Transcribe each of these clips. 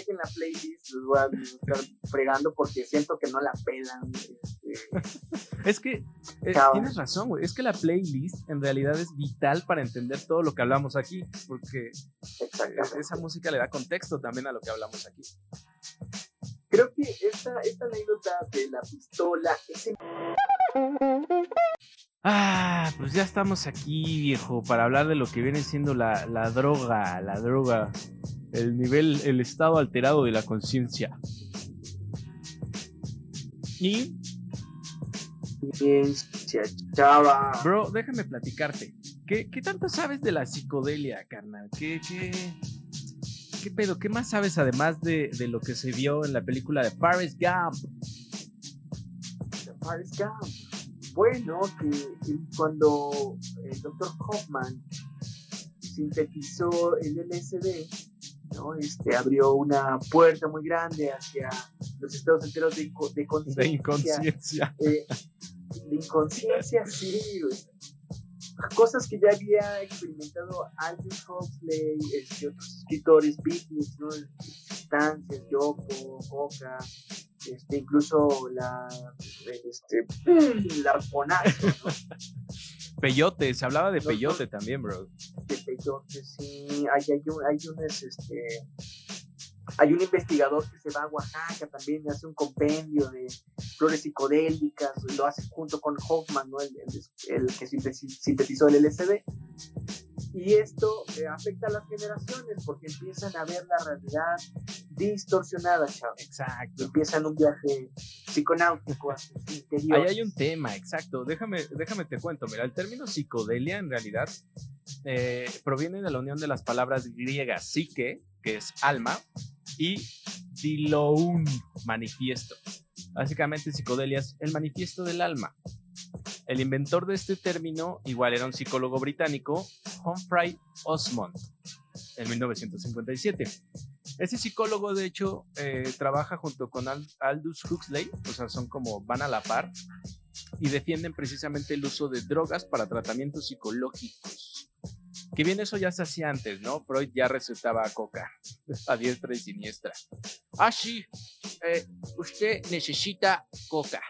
chequen la playlist, los voy a estar fregando porque siento que no la pelan. Este. Es que eh, tienes razón, güey. Es que la playlist en realidad es vital para entender todo lo que hablamos aquí, porque esa música le da contexto también a lo que hablamos aquí. Creo que esta, esta anécdota de la pistola, ese... Ah, pues ya estamos aquí, viejo, para hablar de lo que viene siendo la, la droga, la droga, el nivel, el estado alterado de la conciencia. Y chava. Bro, déjame platicarte. ¿Qué, ¿Qué, tanto sabes de la psicodelia, carnal? ¿Qué, qué, qué pedo? ¿Qué más sabes además de, de lo que se vio en la película de Paris Gump? De Paris Gump. Bueno, que, cuando el doctor Hoffman sintetizó el LSD, ¿no? Este, abrió una puerta muy grande hacia los estados enteros de, de conciencia. De inconsciencia. Eh, de inconsciencia, sí, Cosas que ya había experimentado Aldous Huxley, este, otros escritores, Beatles, ¿no? Distancias, Yoko, Coca, este, incluso la, este, la arponazo, ¿no? Peyote, se hablaba de peyote también, bro. De peyote, sí. Hay, hay, hay unas, este, hay un investigador que se va a Oaxaca también, hace un compendio de flores psicodélicas, lo hace junto con Hoffman, ¿no? el, que sintetizó el LSD. Y esto eh, afecta a las generaciones porque empiezan a ver la realidad distorsionada, chavo. Exacto. Empiezan un viaje psiconáutico hacia su interior. Ahí hay un tema, exacto. Déjame, déjame te cuento. Mira, el término psicodelia en realidad eh, proviene de la unión de las palabras griegas psique, que es alma, y Diloun, manifiesto. Básicamente psicodelia es el manifiesto del alma. El inventor de este término igual era un psicólogo británico, Humphrey Osmond, en 1957. Ese psicólogo, de hecho, eh, trabaja junto con Aldous Huxley, o sea, son como van a la par, y defienden precisamente el uso de drogas para tratamientos psicológicos. Que bien eso ya se hacía antes, ¿no? Freud ya recetaba coca a diestra y siniestra. Ah, sí, eh, usted necesita coca.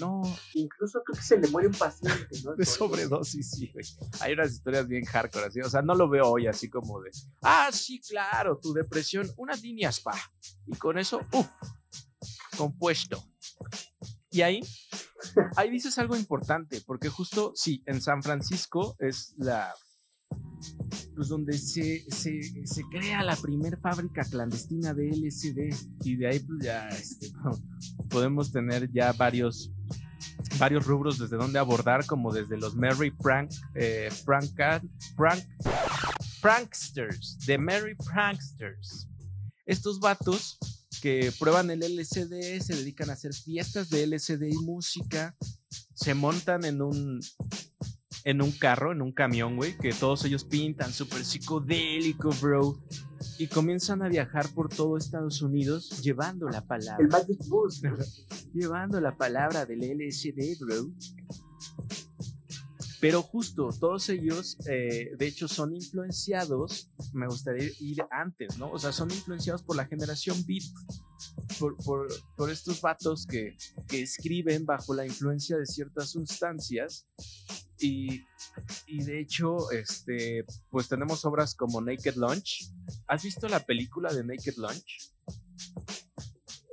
No. Incluso creo que se le muere un paciente, ¿no? De sobredosis, sí, güey. Hay unas historias bien hardcore, así. O sea, no lo veo hoy así como de, ah, sí, claro, tu depresión, unas líneas pa. Y con eso, uff, compuesto. Y ahí ahí dices algo importante, porque justo, sí, en San Francisco es la, pues donde se, se, se crea la primer fábrica clandestina de LSD y de ahí pues ya este, podemos tener ya varios varios rubros desde donde abordar como desde los Merry Prank eh, prank, prank Pranksters de Merry Pranksters. Estos vatos que prueban el LCD, se dedican a hacer fiestas de LCD y música, se montan en un en un carro, en un camión, güey, que todos ellos pintan súper psicodélico, bro. Y comienzan a viajar por todo Estados Unidos llevando la palabra. El Magic Bus. llevando la palabra del LSD, bro. Pero justo, todos ellos, eh, de hecho, son influenciados, me gustaría ir antes, ¿no? O sea, son influenciados por la generación beat, por, por, estos vatos que, que, escriben bajo la influencia de ciertas sustancias. Y, y, de hecho, este, pues tenemos obras como Naked Lunch. ¿Has visto la película de Naked Lunch?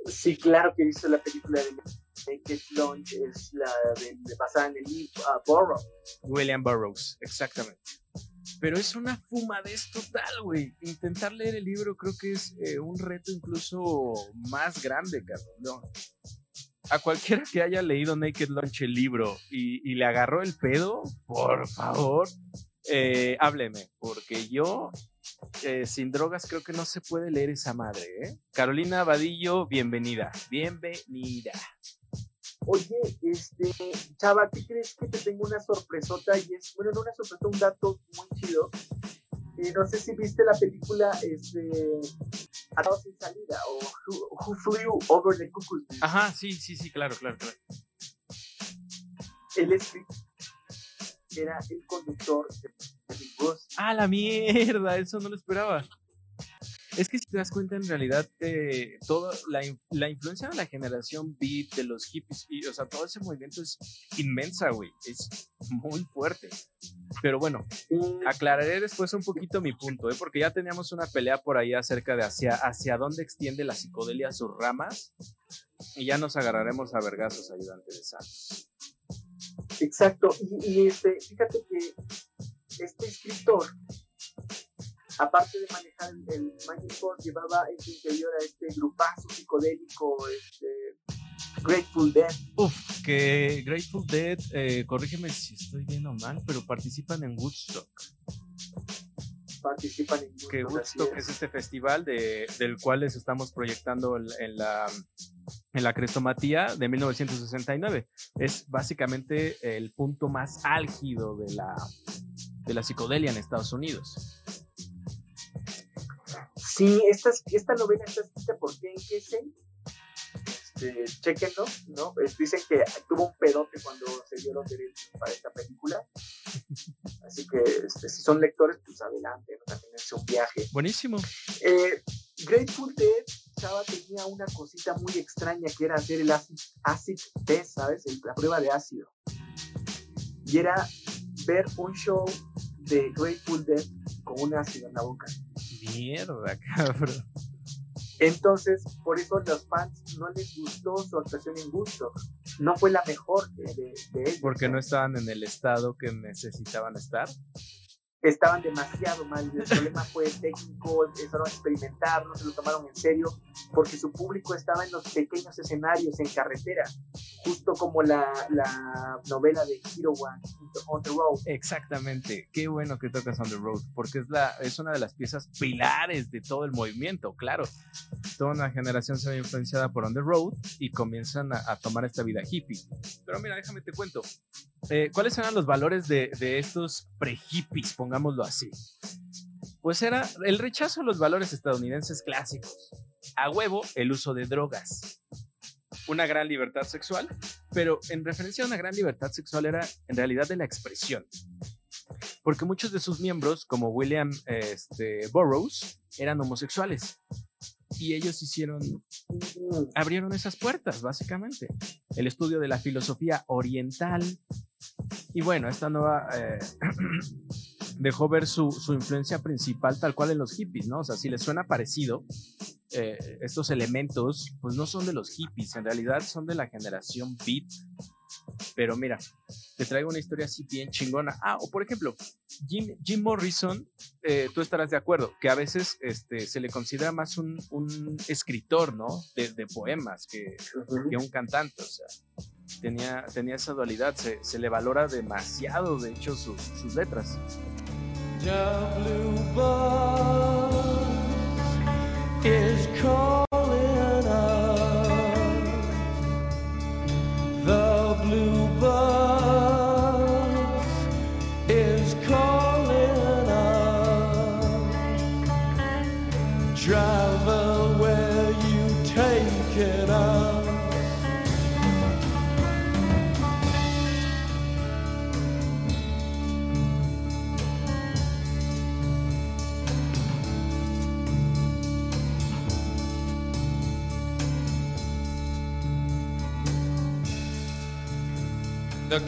Sí, claro que he visto la película de Naked Lunch es la de, basada en el libro Burroughs. William Burroughs, exactamente. Pero es una fumadez total, güey. Intentar leer el libro creo que es eh, un reto incluso más grande, cabrón. A cualquiera que haya leído Naked Lunch el libro y, le agarró el pedo, por favor, eh, hábleme, porque yo eh, sin drogas creo que no se puede leer esa madre, ¿eh? Carolina Vadillo, bienvenida, bienvenida. Oye, este, chava, ¿qué crees que te tengo una sorpresota? Y es, bueno, no una sorpresa, un dato muy chido. Eh, no sé si viste la película, este, Atado sin salida, o Who, Flew Over the Cuckoo's Ajá, sí, sí, sí, claro, claro, claro. Él es, era el conductor de Big Bus. Ah, la mierda, eso no lo esperaba. Es que si te das cuenta, en realidad, eh, toda la, influencia de la generación beat, de los hippies, y, o sea, todo ese movimiento es inmensa, güey. Es muy fuerte. Pero bueno, aclararé después un poquito mi punto, ¿eh? porque ya teníamos una pelea por ahí acerca de hacia, hacia dónde extiende la psicodelia sus ramas, y ya nos agarraremos a vergazos, ayudante de Santos. Exacto, y, este, fíjate que este escritor, aparte de manejar el, Magic Force, llevaba en su interior a este grupazo psicodélico, este, Grateful Dead. Uf, que Grateful Dead, eh, corrígeme si estoy bien o mal, pero participan en Woodstock. Participan en Woodstock. Que Woodstock es. este festival de, del cual les estamos proyectando en la en la crestomatía de 1969. Es básicamente el punto más álgido de la, de la psicodelia en Estados Unidos. Sí, esta, esta novela está escrita por Ken Kesey. Este, chequenlo, ¿no? dicen que tuvo un pedote cuando se dio los derechos para esta película. Así que este, si son lectores, pues adelante, también es un viaje. Buenísimo. Eh, Grateful Dead Chava tenía una cosita muy extraña que era hacer el acid, acid test, ¿sabes? la prueba de ácido. Y era ver un show de Grateful Dead con un ácido en la boca. Mierda, cabrón. Entonces, por eso los fans no les gustó su actuación en gusto. No fue la mejor de, de, ellos. Porque no estaban en el estado que necesitaban estar estaban demasiado mal. El problema fue técnico, empezaron a experimentar, no se lo tomaron en serio, porque su público estaba en los pequeños escenarios, en carretera, justo como la, la novela de Hero One, On the Road. Exactamente, qué bueno que tocas On the Road, porque es, la, es una de las piezas pilares de todo el movimiento, claro. Toda una generación se ve influenciada por On the Road y comienzan a, tomar esta vida hippie. Pero mira, déjame te cuento, eh, ¿cuáles eran los valores de, estos pre-hippies, pongámoslo así? Pues era el rechazo a los valores estadounidenses clásicos. A huevo, el uso de drogas. Una gran libertad sexual, pero en referencia a una gran libertad sexual era en realidad de la expresión. Porque muchos de sus miembros, como William este, Burroughs, eran homosexuales y ellos hicieron, abrieron esas puertas, básicamente. El estudio de la filosofía oriental. Y bueno, esta nueva eh, dejó ver su, su, influencia principal tal cual en los hippies, ¿no? O sea, si les suena parecido, eh, estos elementos, pues no son de los hippies, en realidad son de la generación beat. Pero mira, te traigo una historia así bien chingona. Ah, o por ejemplo, Jim, Jim Morrison, eh, tú estarás de acuerdo, que a veces este, se le considera más un, un escritor, ¿no? De, de poemas que, que, un cantante, o sea, tenía, tenía esa dualidad, se, se le valora demasiado, de hecho, sus, sus letras. is cold.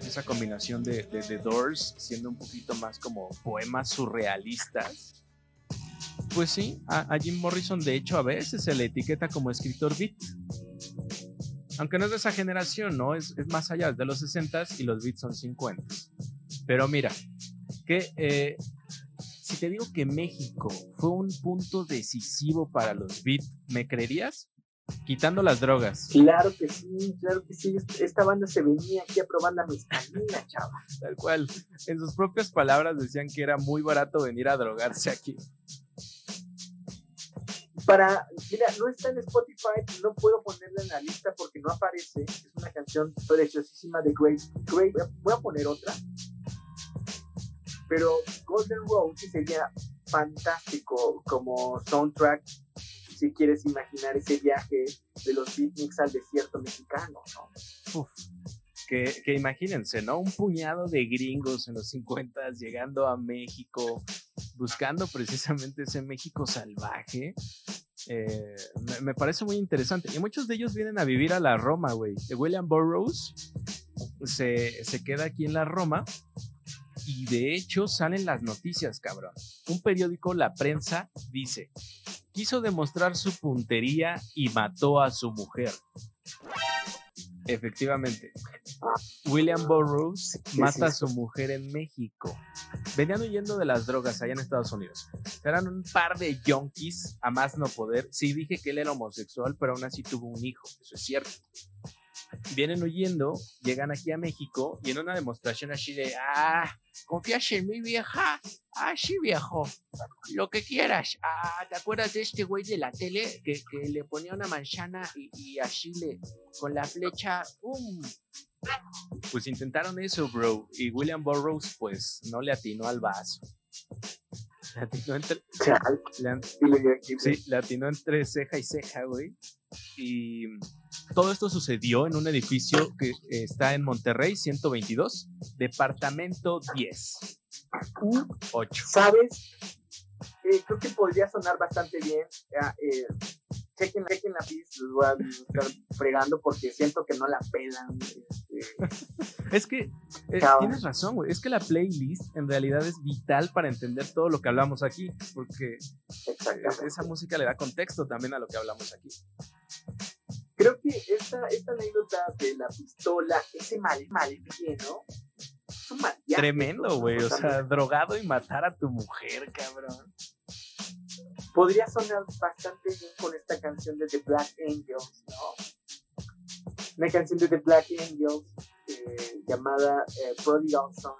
Esa combinación de, Doors siendo un poquito más como poemas surrealistas. Pues sí, a, Jim Morrison de hecho a veces se le etiqueta como escritor beat. Aunque no es de esa generación, ¿no? Es, más allá, de los 60s y los beats son 50. Pero mira, que eh, si te digo que México fue un punto decisivo para los beats, ¿me creerías? Quitando las drogas. Claro que sí, claro que sí. Esta banda se venía aquí a probar la mezcalina, chava. Tal cual. En sus propias palabras decían que era muy barato venir a drogarse aquí. Para, mira, no está en Spotify, no puedo ponerla en la lista porque no aparece. Es una canción preciosísima de Grace. Grace voy a poner otra. Pero Golden Rose sería fantástico como soundtrack si quieres imaginar ese viaje de los beatniks al desierto mexicano, ¿no? Que, imagínense, ¿no? Un puñado de gringos en los 50 llegando a México, buscando precisamente ese México salvaje. Eh, me, me, parece muy interesante. Y muchos de ellos vienen a vivir a la Roma, güey. William Burroughs se, se queda aquí en la Roma y de hecho salen las noticias, cabrón. Un periódico, La Prensa, dice, quiso demostrar su puntería y mató a su mujer. Efectivamente, William Burroughs mata a su mujer en México. Venían huyendo de las drogas allá en Estados Unidos. Eran un par de junkies a más no poder. Sí dije que él era homosexual, pero aún así tuvo un hijo, eso es cierto vienen huyendo, llegan aquí a México y en una demostración así de, ah, confías en mi vieja, ah, sí viejo, lo que quieras, ah, ¿te acuerdas de este güey de la tele que, que le ponía una manzana y, y, así le, con la flecha, ¡pum! Pues intentaron eso, bro, y William Burroughs pues no le atinó al vaso. Le atinó entre, le, sí, le atinó entre ceja y ceja, güey. Y todo esto sucedió en un edificio que está en Monterrey, 122, departamento 10. U8. ¿Sabes? Eh, creo que podría sonar bastante bien. Eh, chequen, chequen la pista, los voy a estar fregando porque siento que no la pelan. Este. es que eh, tienes razón, güey. Es que la playlist en realidad es vital para entender todo lo que hablamos aquí, porque esa música le da contexto también a lo que hablamos aquí. Creo que esta, esta anécdota de la pistola, ese mal, mal Tremendo, güey. O sea, drogado y matar a tu mujer, cabrón. Podría sonar bastante bien con esta canción de The Black Angels, ¿no? Una canción de The Black Angels eh, llamada eh, Prodigal Son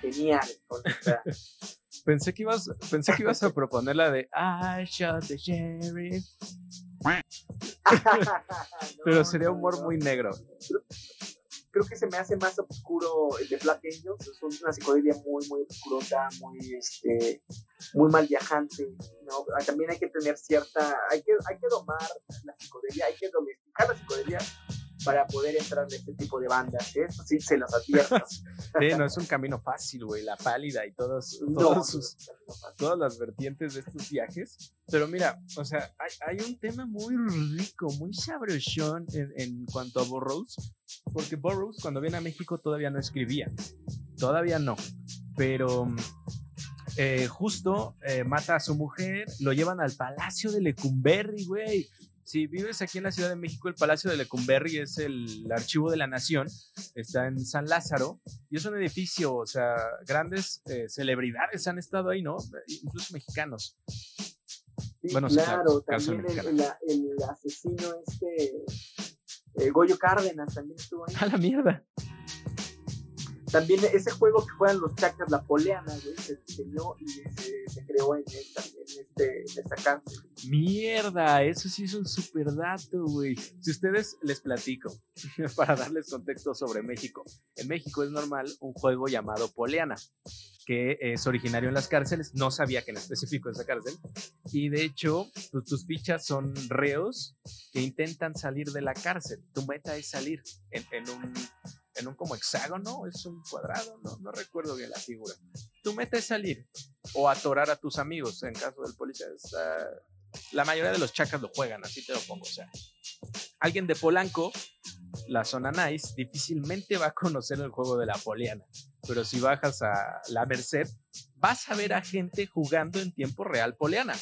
genial. pensé, que ibas, pensé que ibas a proponer la de I shot the sheriff. Pero sería humor muy negro. Creo que se me hace más oscuro el de Black Angels. Es una psicodelia muy, muy oscurosa, muy, este, muy mal viajante. ¿no? También hay que tener cierta. Hay que, hay que domar la psicodelia, hay que domesticar la psicodelia para poder entrar en este tipo de bandas. ¿eh? sí, se los advierto. sí, no es un camino fácil, güey. La pálida y todos, todos sus, todas las vertientes de estos viajes. Pero mira, o sea, hay, hay un tema muy rico, muy sabrosón en, en cuanto a Burroughs, porque Burroughs cuando viene a México todavía no escribía. Todavía no. Pero eh, justo eh, mata a su mujer, lo llevan al Palacio de Lecumberri, güey si vives aquí en la Ciudad de México, el Palacio de Lecumberri es el Archivo de la Nación, está en San Lázaro y es un edificio, o sea, grandes eh, celebridades han estado ahí, ¿no? Incluso mexicanos. bueno, claro, también el, el, asesino este, eh, Goyo Cárdenas también estuvo ahí. A la mierda. También ese juego que juegan los chacas, la poleana, güey, se diseñó y se, creó en, esta, en, este, en esta cárcel. Mierda, eso sí es un super dato, güey. Si ustedes les platico, para darles contexto sobre México. En México es normal un juego llamado poleana. que es originario en las cárceles. No sabía que en específico esa cárcel. Y de hecho, pues, tus fichas son reos que intentan salir de la cárcel. Tu meta es salir en, en un en un como hexágono, es un cuadrado, no, no recuerdo bien la figura. Tu meta es salir o atorar a tus amigos, en caso del policía. la mayoría de los chacas lo juegan, así te lo pongo. O sea, alguien de Polanco, la zona nice, difícilmente va a conocer el juego de la poliana. Pero si bajas a la Merced, vas a ver a gente jugando en tiempo real poliana.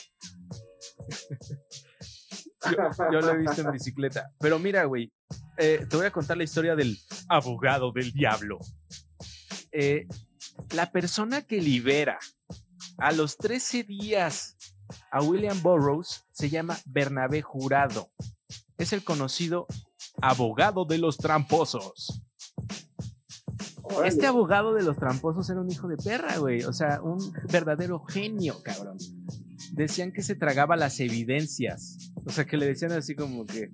yo, lo he visto en bicicleta. Pero mira, güey, eh, te voy a contar la historia del abogado del diablo. Eh, la persona que libera a los 13 días a William Burroughs se llama Bernabé Jurado. Es el conocido abogado de los tramposos. Este abogado de los tramposos era un hijo de perra, güey. O sea, un verdadero genio, cabrón. Decían que se tragaba las evidencias. O sea, que le decían así como que,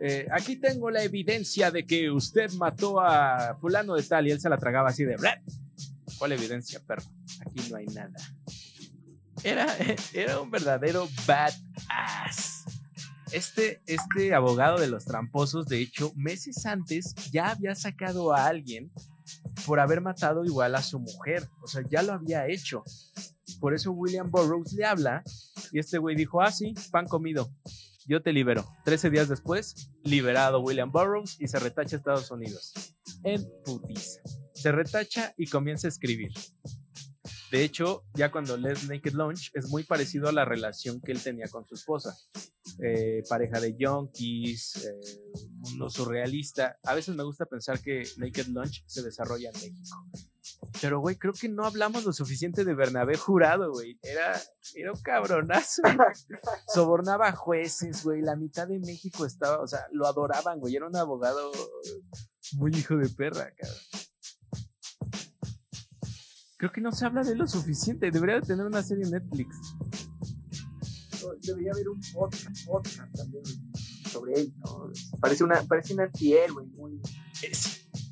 eh, aquí tengo la evidencia de que usted mató a fulano de tal y él se la tragaba así de, ¿cuál evidencia, perro? Aquí no hay nada. Era, era un verdadero badass. Este, este abogado de los tramposos, de hecho, meses antes ya había sacado a alguien por haber matado igual a su mujer. O sea, ya lo había hecho. Por eso William Burroughs le habla y este güey dijo, ah, sí, pan comido yo te libero. Trece días después, liberado William Burroughs y se retacha a Estados Unidos. En putiza. Se retacha y comienza a escribir. De hecho, ya cuando lees Naked Lunch, es muy parecido a la relación que él tenía con su esposa. Eh, pareja de junkies, eh, mundo surrealista. A veces me gusta pensar que Naked Lunch se desarrolla en México. Pero, güey, creo que no hablamos lo suficiente de Bernabé Jurado, güey. Era, era un cabronazo. Sobornaba jueces, güey. La mitad de México estaba, o sea, lo adoraban, güey. Era un abogado muy hijo de perra, cabrón. Creo que no se habla de lo suficiente. Debería tener una serie en Netflix. Debería haber un podcast, podcast también sobre él, ¿no? Parece, una, parece un antihéroe muy... Es,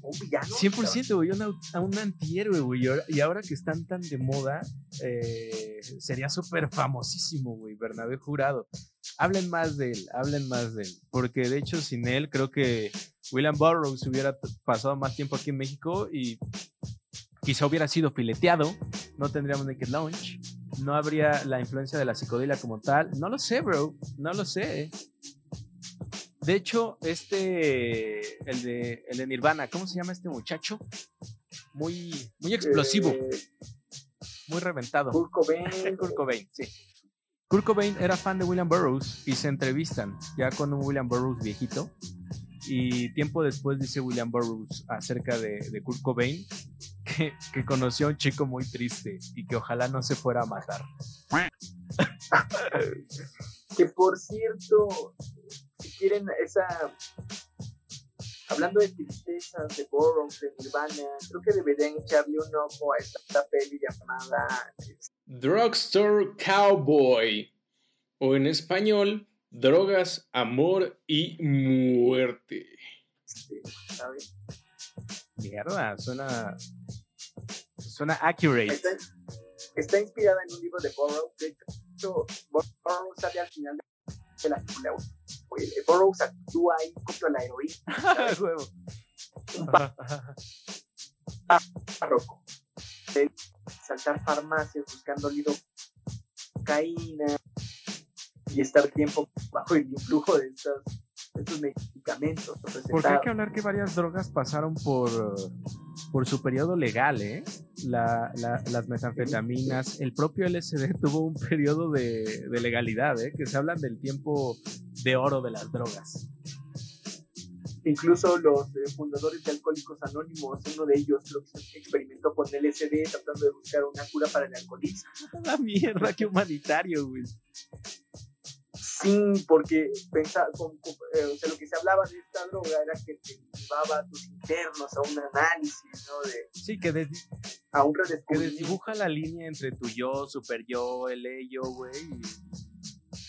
un villano. 100%, güey, a un antihéroe, güey. Y ahora, que están tan de moda, eh, sería súper famosísimo, güey, Bernabé Jurado. Hablen más de él, hablen más de él. Porque de hecho, sin él, creo que William Burroughs hubiera pasado más tiempo aquí en México y quizá hubiera sido fileteado. No tendríamos Naked Launch. No habría la influencia de la psicodelia como tal. No lo sé, bro. No lo sé. De hecho, este, el de, el de Nirvana, ¿cómo se llama este muchacho? Muy, muy explosivo. Eh, muy reventado. Kurt Cobain. Kurt Cobain, sí. Kurt Cobain era fan de William Burroughs y se entrevistan ya con un William Burroughs viejito. Y tiempo después dice William Burroughs acerca de, de Kurt Cobain que, que, conoció a un chico muy triste y que ojalá no se fuera a matar. que por cierto, quieren esa hablando de tristezas, de Burroughs, de Nirvana, creo que deberían echarle un ojo a esta peli llamada Drugstore Cowboy o en español Drogas, Amor y Muerte. Mierda, suena suena accurate. Está, inspirada en un libro de Burroughs. De hecho, Burroughs sale al final de la película el Burroughs actúa ahí contra la heroína. Huevo. Barroco. Saltar farmacias buscando lidocaína y estar tiempo bajo el influjo de estos, estos medicamentos. Porque hay que hablar que varias drogas pasaron por, por su periodo legal, ¿eh? La, la, las metanfetaminas, el propio LSD tuvo un periodo de, de legalidad, ¿eh? Que se hablan del tiempo de oro de las drogas. Incluso los eh, fundadores de Alcohólicos Anónimos, uno de ellos lo experimentó con LSD tratando de buscar una cura para el alcoholismo. La mierda, qué humanitario, güey. Sí, porque pensaba, eh, o sea, lo que se hablaba de esta droga era que te llevaba a tus internos a un análisis, ¿no? De, sí, que, a un que desdibuja la línea entre tu yo, super yo, el ello, güey,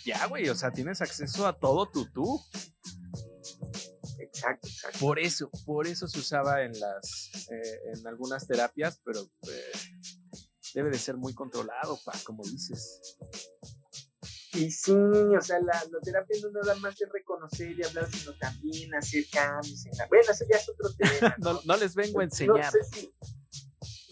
ya, güey, o sea, tienes acceso a todo tu tú. Exacto, exacto. Por eso, por eso se usaba en las, eh, en algunas terapias, pero eh, debe de ser muy controlado, pa, como dices. Y sí, o sea, la, la terapia no nada más es reconocer y hablar, sino también hacer cambios en la... Bueno, eso ya es otro tema. No, no les vengo a enseñar. No sé si,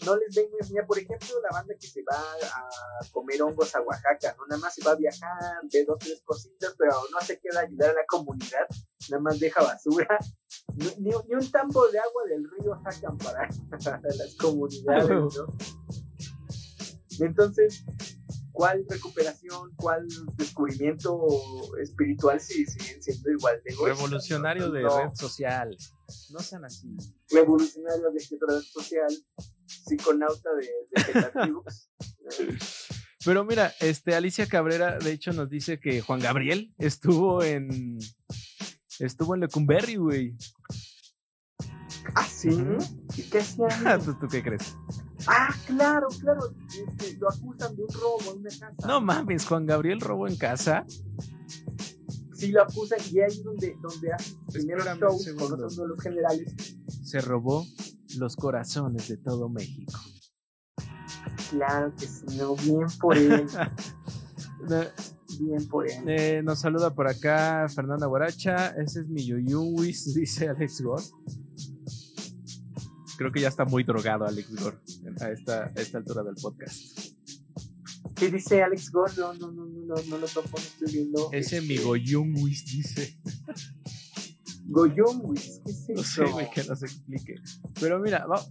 no les vengo a enseñar, por ejemplo, la banda que se va a comer hongos a Oaxaca, ¿no? Nada más se va a viajar, ve dos, tres cositas, pero no se queda ayudar a la comunidad, nada más deja basura. Ni, ni, ni un tambo de agua del río sacan para, para las comunidades, ¿no? Entonces, ¿cuál recuperación, cuál descubrimiento espiritual si siguen siendo igual de egoístas, Revolucionario ¿no? de No, red social. No sean así. revolucionario de red social, psiconauta de, de. Pero mira, este Alicia Cabrera, de hecho, nos dice que Juan Gabriel estuvo en. Estuvo en Lecumberri, güey. ¿Ah, sí? ¿Y qué hacían? ¿Tú, tú qué crees? Ah, claro, claro. Este, lo acusan de un robo en una casa. No mames, Juan Gabriel robó en casa. Sí, lo acusan y ahí es donde, donde primeros Espérame un shows con otros de los generales. Se robó los corazones de todo México. Claro que sí, no, bien por él, bien por él. eh, nos saluda por acá Fernanda Guaracha. Ese es mi Yoyunwis, dice Alex Gore. Creo que ya está muy drogado Alex Gore a esta, a esta altura del podcast. ¿Qué dice Alex Gore? No, no, no, no, no, no lo topo, no estoy viendo. Ese Este, mi Goyunwis dice. Goyón, güey, ¿qué es No eso? sé, güey, que nos explique. Pero mira, va-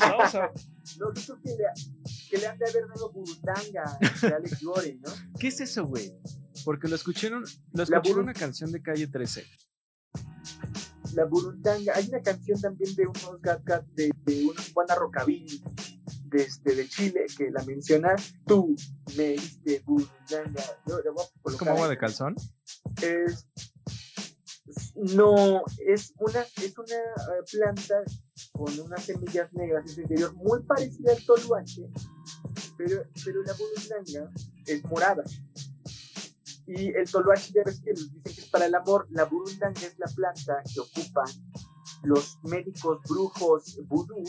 vamos a. No, yo creo que le, que le han de haber dado burundanga de Alex Gore, ¿no? ¿Qué es eso, güey? Porque lo escucharon, lo buru- una canción de calle 13. La burundanga. Hay una canción también de unos gat gat de, de unos Juana Rockabilly desde de Chile que la menciona. Tú me diste burundanga. Yo la voy a ¿Es como agua de calzón? es no es una es una eh, planta con unas semillas negras en su interior muy parecida al toluache pero pero la burundanga es morada y el toluache ya ves que dicen que es para el amor la burundanga es la planta que ocupan los médicos brujos vudú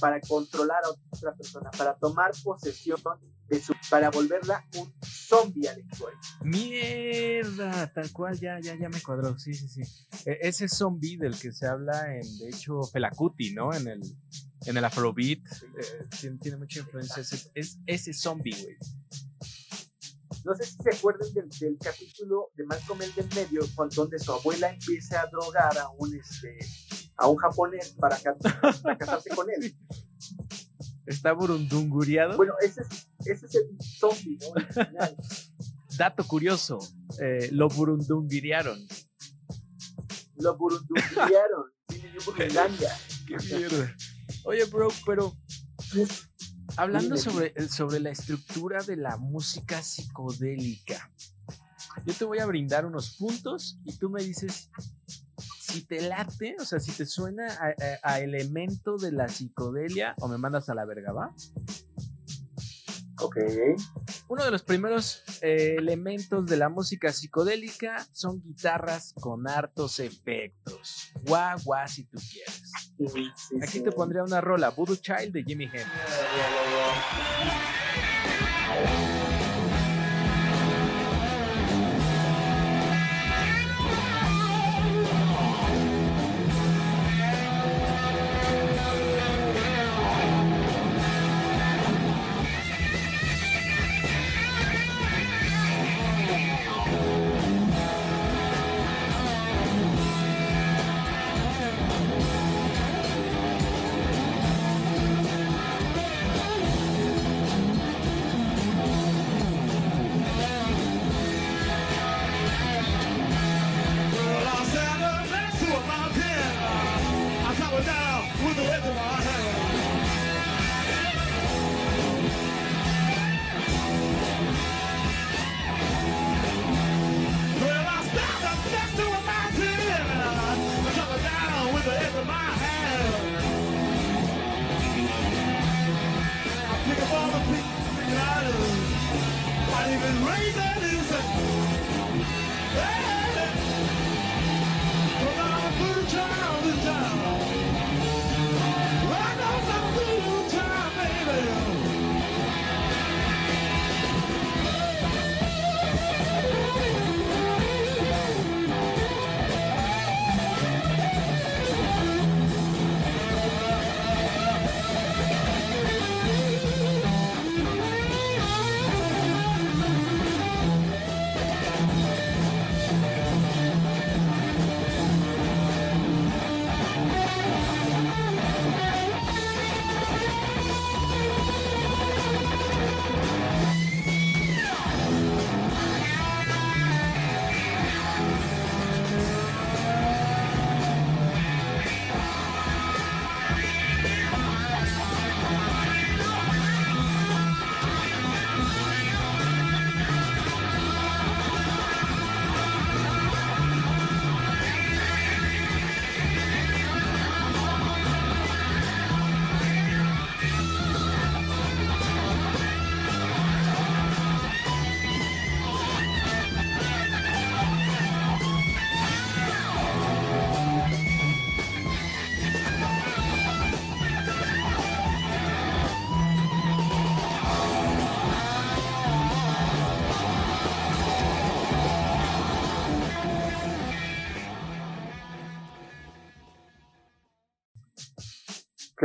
para controlar a otra persona para tomar posesión de su para volverla un zombie Gore. Mierda, tal cual, ya, ya, ya me cuadró. Sí, sí, sí. E- ese zombie del que se habla en, de hecho, Felacuti, ¿no? En el, en el Afrobeat. eh, tiene, tiene mucha influencia. Ese, es ese zombie, güey. No sé si se acuerdan del, del capítulo de Malcolm el del medio, cuando donde su abuela empieza a drogar a un este a un japonés para, ca- para casarse con él. Está burundunguriado. Bueno, ese es, ese es el zombie, ¿no? Dato curioso, eh, lo burundunguriaron. Lo burundunguearon. Sí, burundanga. Qué mierda. Oye, bro, pero hablando sobre, sobre la estructura de la música psicodélica, yo te voy a brindar unos puntos y tú me dices si te late, o sea, si te suena a, a- a elemento de la psicodelia o me mandas a la verga, ¿va? Ok. Uno de los primeros eh, elementos de la música psicodélica son guitarras con hartos efectos. Guau, guau, si tú quieres. Sí, sí, Aquí sí. te pondría una rola, Voodoo Child de Jimi Hendrix. Música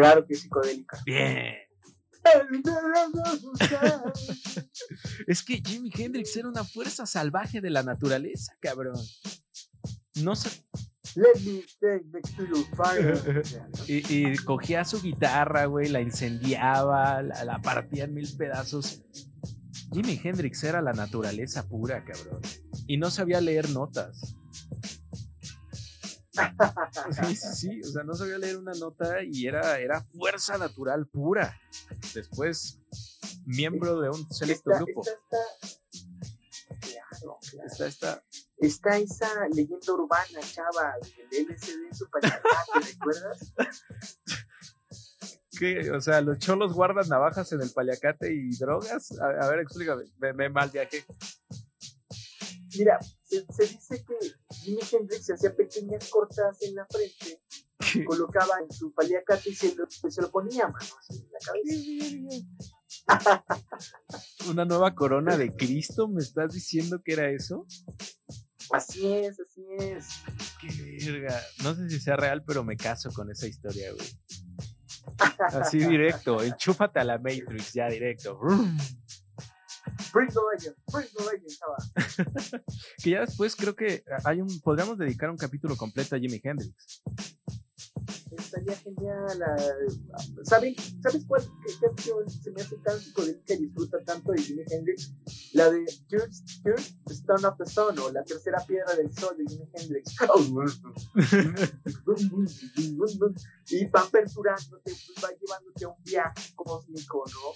Claro que es psicodélica. Bien. es que Jimi Hendrix era una fuerza salvaje de la naturaleza, cabrón. No sé. Let me take to your fire. Y, y cogía su guitarra, güey, la incendiaba, la, la partía en mil pedazos. Jimi Hendrix era la naturaleza pura, cabrón. Y no sabía leer notas. Sí, sí, sí. O sea, no sabía leer una nota y era, era fuerza natural pura. Después, miembro de un selecto grupo. está, está- claro, claro. Está, está. Está esa leyenda urbana, chava, del LSD en su paliacate, ¿recuerdas? ¿Qué? O sea, los cholos guardan navajas en el paliacate y drogas. A, a ver, explícame. Me, me mal viajé. Mira, se, dice que Jimi Hendrix se hacía pequeñas cortas en la frente, colocaba en su paliacate y se lo, se lo ponía, mano, así en la cabeza. ¿Una nueva corona de Cristo? ¿Me estás diciendo que era eso? Así es, así es. Qué verga. No sé si sea real, pero me caso con esa historia, güey. Así directo, enchúfate a la Matrix ya directo. Bring the legend, bring the legend, chava. Que ya después creo que hay un podríamos dedicar un capítulo completo a Jimi Hendrix. Estaría genial. ¿Saben, ¿Sabes cuál qué canción se me hace tan y disfruta tanto de Jimi Hendrix? La de Third, Third Stone of the Sun o La Tercera Piedra del Sol de Jimi Hendrix. y va aperturándote, pues, va llevándote a un viaje cósmico, ¿no?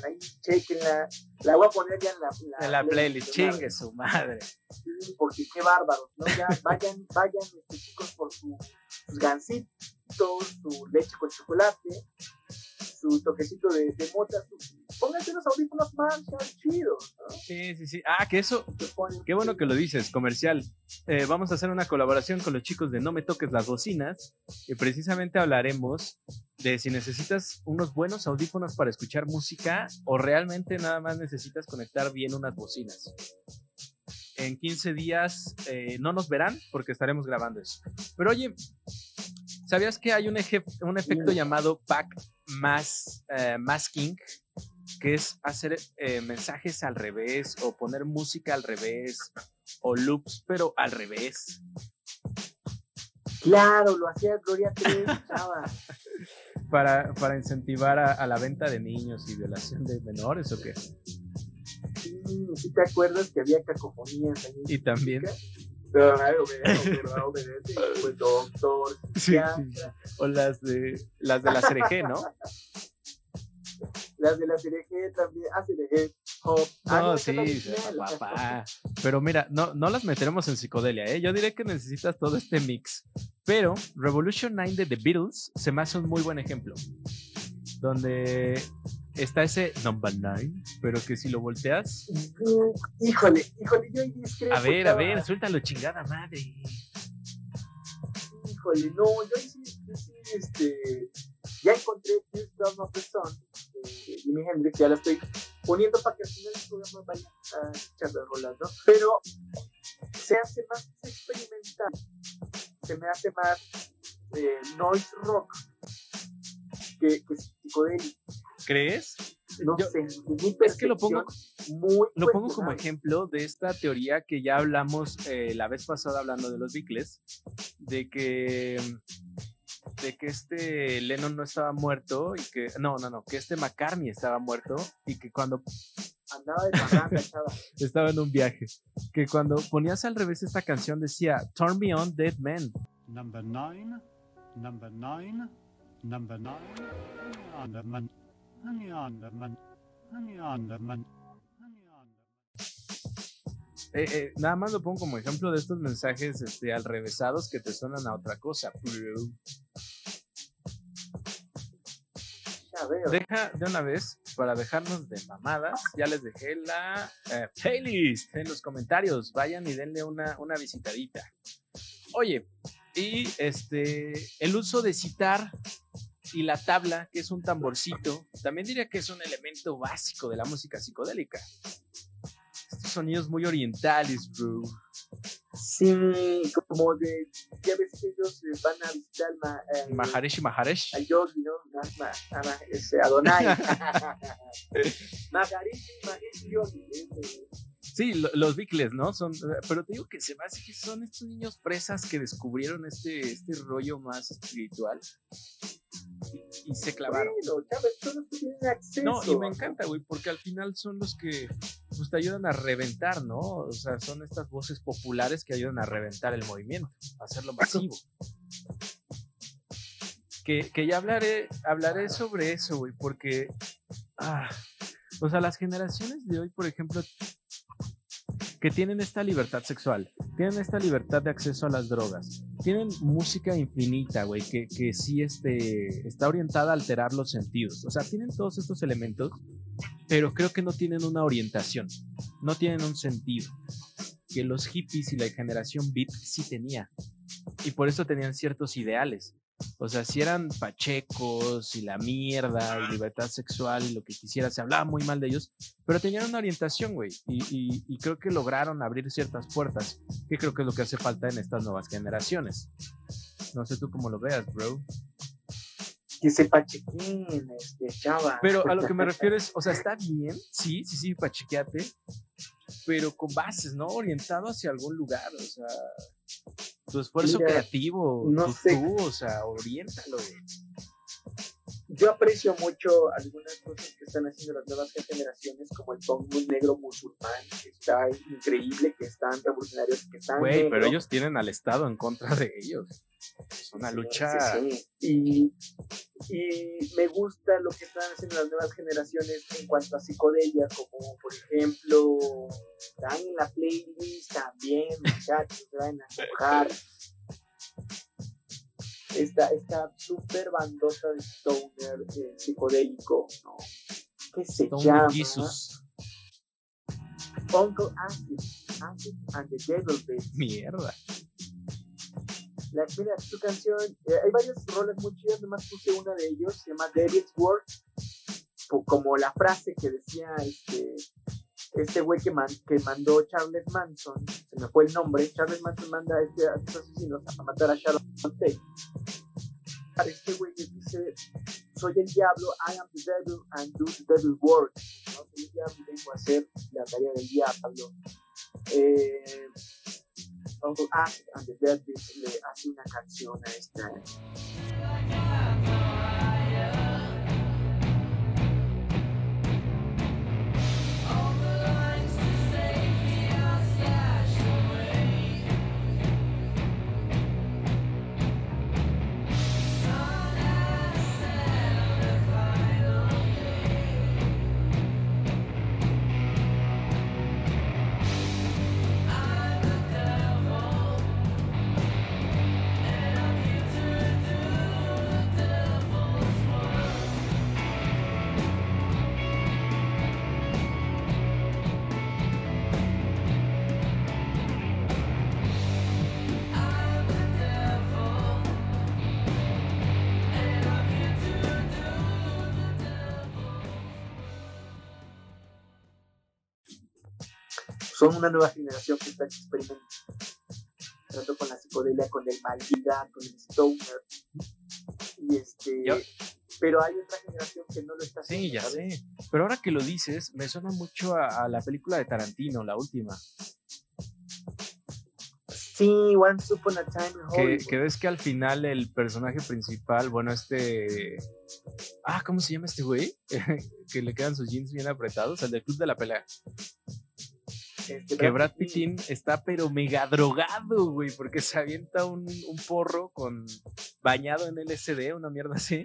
Canción, ahí chequenla. La voy a poner ya en la, En la playlist, una chingue su madre. Sí, porque qué bárbaros, ¿no? Ya vayan, vayan este, chicos por su, sus gancitos, su leche con chocolate, su toquecito de, de mota, pónganse unos audífonos más chidos, ¿no? Sí, sí, sí. Ah, que eso, qué bueno que lo dices, comercial. Eh, vamos a hacer una colaboración con los chicos de No Me Toques las Bocinas y precisamente hablaremos de si necesitas unos buenos audífonos para escuchar música o realmente nada más necesitas conectar bien unas bocinas. En 15 días eh, no nos verán porque estaremos grabando eso. Pero oye, ¿sabías que hay un, eje- un efecto llamado pack mass, eh, masking? Que es hacer eh, mensajes al revés o poner música al revés o loops, pero al revés. Claro, lo hacía Gloria Trevi, chava. Para, para incentivar a, a la venta de niños y violación de menores o qué. Sí, ¿sí te acuerdas que había cacofonías ahí? Y también. Obedece, pues doctor, Sí. O las de las de la CRG, ¿no? las de la CRG también, ah, CRG, Hop. Ah, No, esa sí, papá. Pero mira, no, no las meteremos en psicodelia, ¿eh? Yo diré que necesitas todo este mix. Pero Revolution 9 de The Beatles se me hace un muy buen ejemplo. Donde está ese number 9, pero que si lo volteas. Híjole, híjole, yo ahí discrepo. A ver, a ver, suéltalo, chingada madre. Híjole, no, yo sí, yo sí, este, ya encontré Down of the Sun de Jimi Hendrix, ya la estoy poniendo para que al final del programa vaya a escuchar las rolas, ¿no? Pero se hace más experimental, se me hace más eh, noise rock que, que psicodélico, ¿Crees? no Yo- sé, es mi Es que lo pongo, muy lo pongo como ejemplo de esta teoría que ya hablamos eh, la vez pasada hablando de los Beatles, de que de que este Lennon no estaba muerto y que, no, no, no, que este McCartney estaba muerto y que cuando Andaba de parranda, chava. estaba en un viaje, que cuando ponías al revés esta canción decía Turn Me On Dead Man. Number nine, number nine, number nine, honey underman, honey underman, honey underman, honey underman. Eh, eh, nada más lo pongo como ejemplo de estos mensajes este, al revésados que te suenan a otra cosa. Ya veo. Deja de una vez, para dejarnos de mamadas, ya les dejé la eh, playlist en los comentarios. Vayan y denle una, una visitadita. Oye, y este, el uso de citar y la tabla, que es un tamborcito, también diría que es un elemento básico de la música psicodélica. Estos sonidos muy orientales, bro. Sí, como de. Ya ves que ellos eh, van a visitar ma, eh, Maharesh y Maharesh. al Yogi, ¿no? Ma- ah, ma- ese Adonai. Maharishi, Maharishi Yogi. ese. Sí, lo- los Beatles, ¿no? Son, pero te digo que se me hace que son estos niños presas que descubrieron este, este rollo más espiritual y, y se clavaron. Bueno, Chávez, todos tienen acceso. No, y me encanta, güey, porque al final son los que pues, te ayudan a reventar, ¿no? O sea, son estas voces populares que ayudan a reventar el movimiento, a hacerlo masivo. Que, que ya hablaré, hablaré sobre eso, güey, porque, ah, o sea, las generaciones de hoy, por ejemplo, que tienen esta libertad sexual, tienen esta libertad de acceso a las drogas, tienen música infinita, güey, que, que sí este, está orientada a alterar los sentidos. O sea, tienen todos estos elementos, pero creo que no tienen una orientación, no tienen un sentido. Que los hippies y la generación beat sí tenía. Y por eso tenían ciertos ideales. O sea, si eran pachecos y la mierda y libertad sexual y lo que quisiera, se hablaba muy mal de ellos, pero tenían una orientación, güey. Y, y- y creo que lograron abrir ciertas puertas, que creo que es lo que hace falta en estas nuevas generaciones. No sé tú cómo lo veas, bro. Que se pachequín, este, chava. Pero a lo que me refiero es, o sea, está bien, sí, sí, sí, pachequeate, pero con bases, ¿no? Orientado hacia algún lugar, o sea, tu esfuerzo Mira, creativo, no tú, sé. tú, o sea, oriéntalo, güey. Yo aprecio mucho algunas cosas que están haciendo las nuevas generaciones, como el punk negro musulmán, que está increíble, que están revolucionarios, que están. Güey, pero ellos tienen al Estado en contra de ellos. Es una Sí, lucha. sí, sí. Y, y me gusta lo que están haciendo las nuevas generaciones en cuanto a psicodelia, como por ejemplo, están en la playlist también, muchachos, se van a enojar. Esta, esta super bandota de stoner eh, psicodélico, ¿no? Que se Stone llama Jesus. Uncle Acid, Acid and the Devil Baby. Mierda. La, mira, tu canción, eh, hay varias rolas muy chidas, nomás puse una de ellos, se llama Devil's Word, como la frase que decía este este güey que, man- que mandó Charles Manson, se me fue el nombre, Charles Manson manda a, este, a estos asesinos a matar a Sharon Tate. Este güey le dice, soy el diablo, I am the devil and do the devil's work. ¿no? Soy el diablo y vengo a hacer la tarea del diablo. Eh, Uncle Ash and the Beats le hace una canción a esta. Son una nueva generación que está experimentando con la psicodelia, con el maldad, con el stoner. Y este. Yo- Pero hay otra generación que no lo está haciendo. Sí, ya ¿sabes? sé. Pero ahora que lo dices, me suena mucho a, a la película de Tarantino, la última. Sí, Once Upon a Time in Que, Hollywood. que ves que al final el personaje principal, bueno, este. Ah, ¿cómo se llama este güey? que le quedan sus jeans bien apretados, el del club de la pelea. Que Brad Pittin está pero mega drogado, güey, porque se avienta un, un porro con bañado en LSD, una mierda así.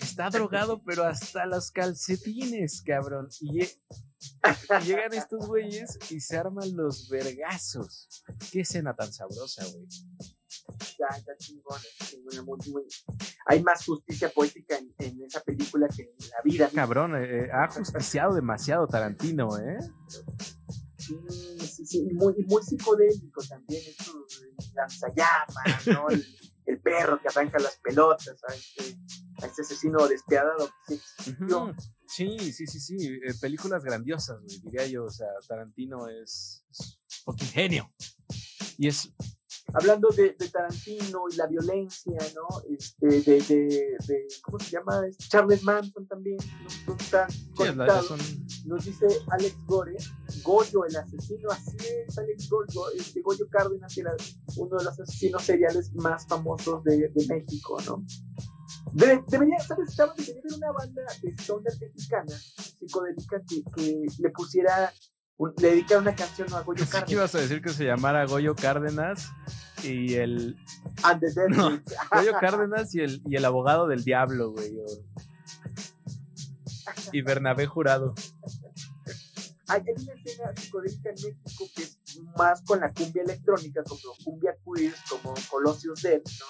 Está drogado, pero hasta los calcetines, cabrón. Y llegan estos güeyes y se arman los vergazos. Qué escena tan sabrosa, güey. Ya, está chingón, está chingón, muy, muy- Hay más justicia poética en, en esa película que en la vida. Cabrón, eh, eh, ha justiciado demasiado Tarantino, ¿eh? Sí, sí, sí, y muy, muy psicodélico también, eso, el lanzallamas, ¿no? El, el perro que arranca las pelotas, a este, a este asesino despiadado. que sí existió. Sí, sí, sí, sí. eh, películas grandiosas, güey, diría yo. O sea, Tarantino es, es fucking genio. Y es Hablando de, de Tarantino y la violencia, ¿no? Este, de, de, de- ¿cómo se llama? Charles Manson también, ¿no? Conectados. son Nos dice Alex Gore, Goyo, el asesino, así es, Alex Gore, Go- este, Goyo Cárdenas era uno de los asesinos seriales más famosos de, de México, ¿no? De- debería, ¿sabes? Debería haber una banda de stoner mexicana, psicodélica, que, que le pusiera, un- le dedicara una canción a Goyo Cárdenas. ibas a decir que se llamara Goyo Cárdenas y el And the Dead No. Goyo Cárdenas y el, y el abogado del diablo, güey. Y Bernabé Jurado. Hay una escena psicodélica en México que es más con la cumbia electrónica, como cumbia queer, como Colosios Dead, ¿no?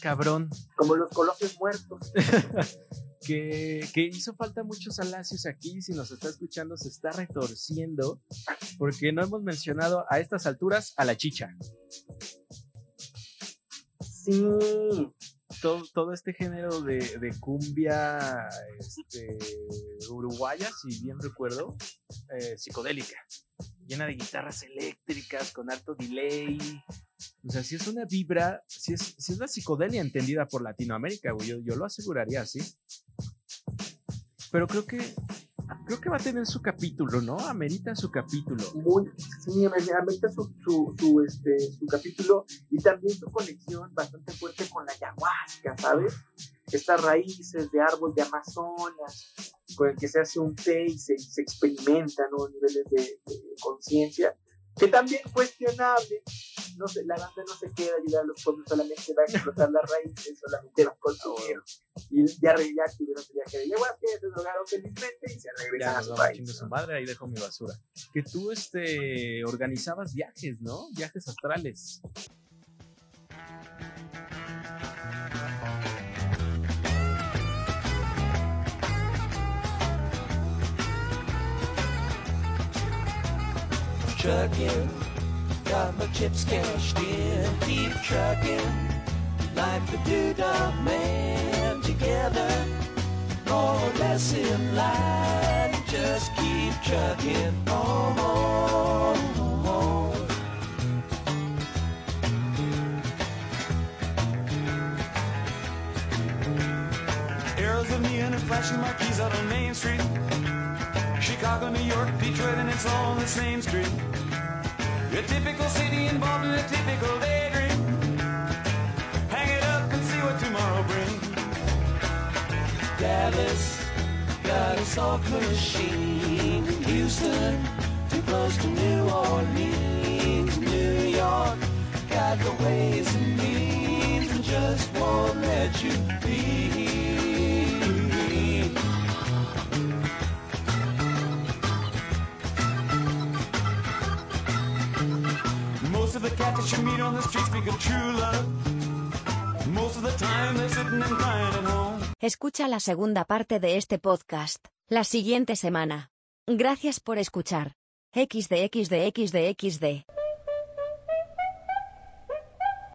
Cabrón. Como los Colosios Muertos. Que, que hizo falta muchos alacios aquí. Si nos está escuchando, se está retorciendo. Porque no hemos mencionado a estas alturas a la chicha. Sí, Todo, todo este género de, de cumbia este, uruguaya, si bien recuerdo, eh, psicodélica, llena de guitarras eléctricas, con alto delay. O sea, si es una vibra, si es, si es la psicodelia entendida por Latinoamérica, güey, yo, yo lo aseguraría así. Pero creo que, creo que va a tener su capítulo, ¿no? Amerita su capítulo. muy, sí, me- amerita su, su, su, este, su capítulo y también su conexión bastante fuerte con la ayahuasca, ¿sabes? Estas raíces de árbol de Amazonas, con el que se hace un té y se, se experimenta, ¿no? Niveles de conciencia, que también cuestionable. No sé, la banda no se queda ayudar a los pueblos, solamente va a explotar las raíces, solamente a consumir. Y ya, ya tuvieron su viaje de ayahuasca, ya se drogaron felizmente y se regresan Ya a país. su madre, ahí dejo mi basura. Que tú este organizabas viajes, ¿no? Viajes astrales. Trucking. Got my chips cashed in, keep trucking. Like the doodah man together. More or less in line, just keep trucking on. Arrows of neon and flashing marquees out on Main Street. Chicago, New York, Detroit, and it's all on the same street. A typical city involved in a typical daydream. Hang it up and see what tomorrow brings. Dallas got a soft machine. Houston, too close to New Orleans. New York got the ways and means and just won't let you be. Escucha la segunda parte de este podcast, la siguiente semana. Gracias por escuchar. XD XD XD XD.